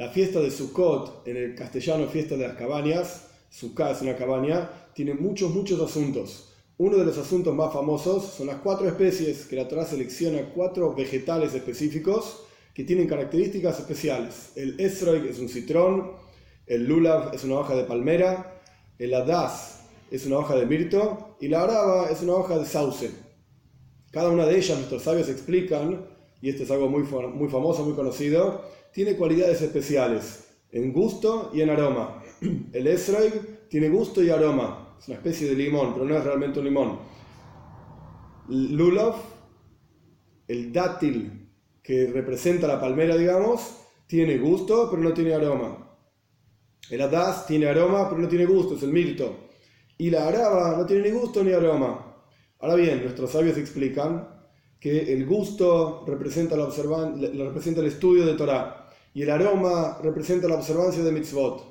La fiesta de Sukkot, en el castellano fiesta de las cabañas, Sukkot es una cabaña, tiene muchos, muchos asuntos. Uno de los asuntos más famosos son las cuatro especies que la Torah selecciona, cuatro vegetales específicos que tienen características especiales. El esroig es un citrón, el lulav es una hoja de palmera, el hadas es una hoja de mirto y la araba es una hoja de sauce. Cada una de ellas nuestros sabios explican, y esto es algo muy, muy famoso, muy conocido, tiene cualidades especiales en gusto y en aroma. El esroig tiene gusto y aroma, es una especie de limón, pero no es realmente un limón. Lulav, el dátil que representa la palmera, digamos, tiene gusto, pero no tiene aroma. El hadas tiene aroma, pero no tiene gusto, es el mirto. Y la araba no tiene ni gusto ni aroma. Ahora bien, nuestros sabios explican que el gusto representa, la representa el estudio de Torah y el aroma representa la observancia de mitzvot.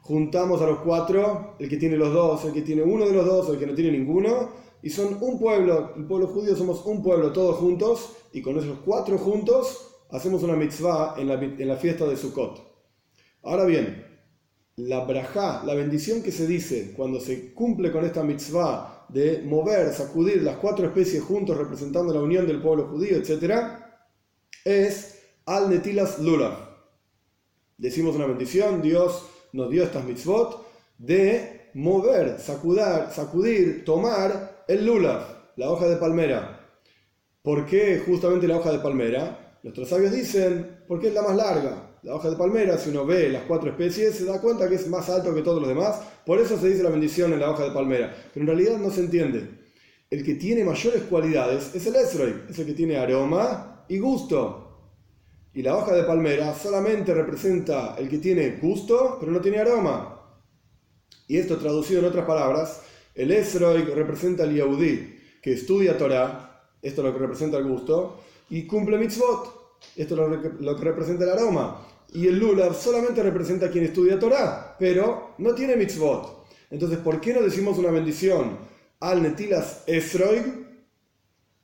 Juntamos a los cuatro, el que tiene los dos, el que tiene uno de los dos, el que no tiene ninguno, y son un pueblo, el pueblo judío somos un pueblo todos juntos, y con esos cuatro juntos hacemos una mitzvah en la, en la fiesta de Sukkot. Ahora bien, la brajá, la bendición que se dice cuando se cumple con esta mitzvah de mover, sacudir las cuatro especies juntos representando la unión del pueblo judío, etc., es al netilas lulav. Decimos una bendición, Dios nos dio estas mitzvot de mover, sacudir, sacudir, tomar el lulav, la hoja de palmera. ¿Por qué justamente la hoja de palmera? Nuestros sabios dicen, porque es la más larga. La hoja de palmera, si uno ve las cuatro especies, se da cuenta que es más alto que todos los demás. Por eso se dice la bendición en la hoja de palmera. Pero en realidad no se entiende. El que tiene mayores cualidades es el esroi, es el que tiene aroma y gusto. Y la hoja de palmera solamente representa el que tiene gusto, pero no tiene aroma. Y esto traducido en otras palabras, el esroi representa al yaudí, que estudia Torah, esto es lo que representa el gusto, y cumple mitzvot, esto es lo que representa el aroma. Y el lulav solamente representa a quien estudia Torah, pero no tiene mitzvot. Entonces, ¿por qué no decimos una bendición al netilas esroig?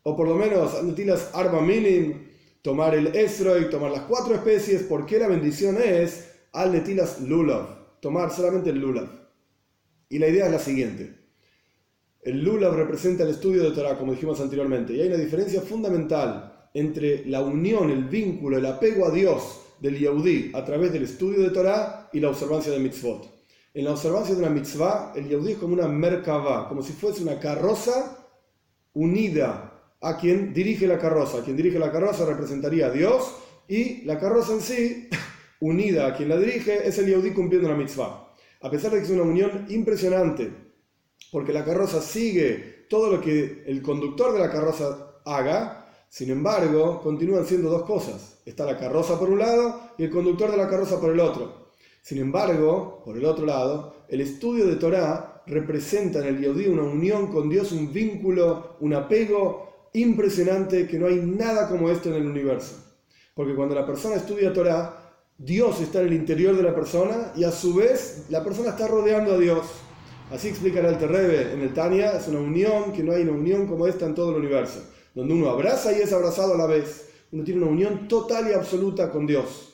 O por lo menos al netilas arba minim, tomar el esroig, tomar las cuatro especies. ¿Por qué la bendición es al netilas lulav? Tomar solamente el lulav. Y la idea es la siguiente. El lulav representa el estudio de Torah, como dijimos anteriormente, y hay una diferencia fundamental entre la unión, el vínculo, el apego a Dios del Yehudi a través del estudio de Torah y la observancia de mitzvot. En la observancia de una mitzvah, el Yehudi es como una merkavá, como si fuese una carroza unida a quien dirige la carroza. Quien dirige la carroza representaría a Dios y la carroza en sí, unida a quien la dirige, es el Yehudi cumpliendo una mitzvah. A pesar de que es una unión impresionante, porque la carroza sigue todo lo que el conductor de la carroza haga, sin embargo, continúan siendo dos cosas. Está la carroza por un lado y el conductor de la carroza por el otro. Sin embargo, por el otro lado, el estudio de Torah representa en el Yehudi una unión con Dios, un vínculo, un apego impresionante que no hay nada como esto en el universo. Porque cuando la persona estudia Torah, Dios está en el interior de la persona y a su vez la persona está rodeando a Dios. Así explica el Alter en el Tania, es una unión que no hay una unión como esta en todo el universo donde uno abraza y es abrazado a la vez. Uno tiene una unión total y absoluta con Dios.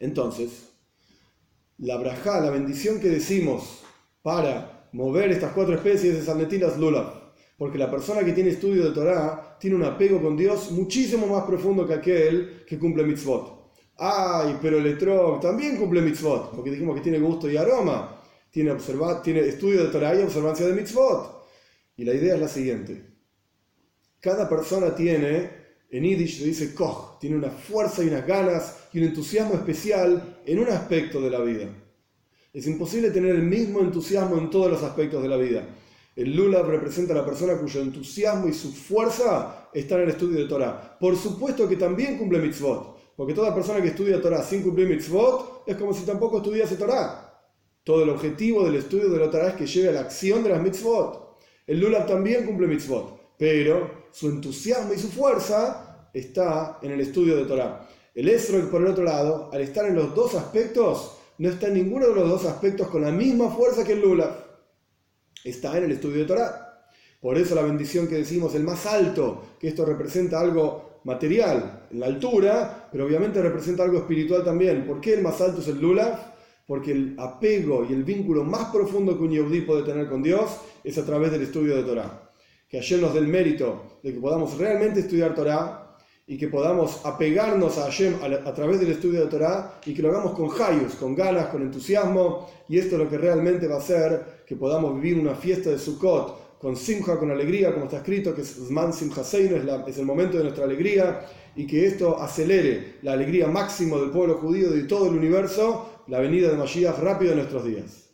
Entonces, la braja, la bendición que decimos para mover estas cuatro especies es Alnetilas Lulav. Porque la persona que tiene estudio de Torah tiene un apego con Dios muchísimo más profundo que aquel que cumple mitzvot. Ay, pero el etrog también cumple mitzvot, porque dijimos que tiene gusto y aroma. Tiene, tiene estudio de Torah y observancia de mitzvot. Y la idea es la siguiente. Cada persona tiene, en Yiddish se dice koch, tiene una fuerza y unas ganas y un entusiasmo especial en un aspecto de la vida. Es imposible tener el mismo entusiasmo en todos los aspectos de la vida. El lula representa a la persona cuyo entusiasmo y su fuerza están en el estudio de Torah. Por supuesto que también cumple mitzvot, porque toda persona que estudia Torah sin cumplir mitzvot es como si tampoco estudiase Torah. Todo el objetivo del estudio de la Torah es que lleve a la acción de las mitzvot. El lula también cumple mitzvot, pero su entusiasmo y su fuerza está en el estudio de Torah. El Esrog, por el otro lado, al estar en los dos aspectos, no está en ninguno de los dos aspectos con la misma fuerza que el Lula. Está en el estudio de Torah. Por eso la bendición que decimos, el más alto, que esto representa algo material, en la altura, pero obviamente representa algo espiritual también. ¿Por qué el más alto es el Lulav? Porque el apego y el vínculo más profundo que un Yehudi puede tener con Dios es a través del estudio de Torah. Que ayer nos dé el mérito de que podamos realmente estudiar Torah y que podamos apegarnos a Hashem a, través del estudio de Torah y que lo hagamos con hayus, con ganas, con entusiasmo. Y esto es lo que realmente va a hacer que podamos vivir una fiesta de Sukkot con simja, con alegría, como está escrito, que es Zman Simchaseinu, es, es el momento de nuestra alegría, y que esto acelere la alegría máxima del pueblo judío y de todo el universo, la venida de Mashiach rápido en nuestros días.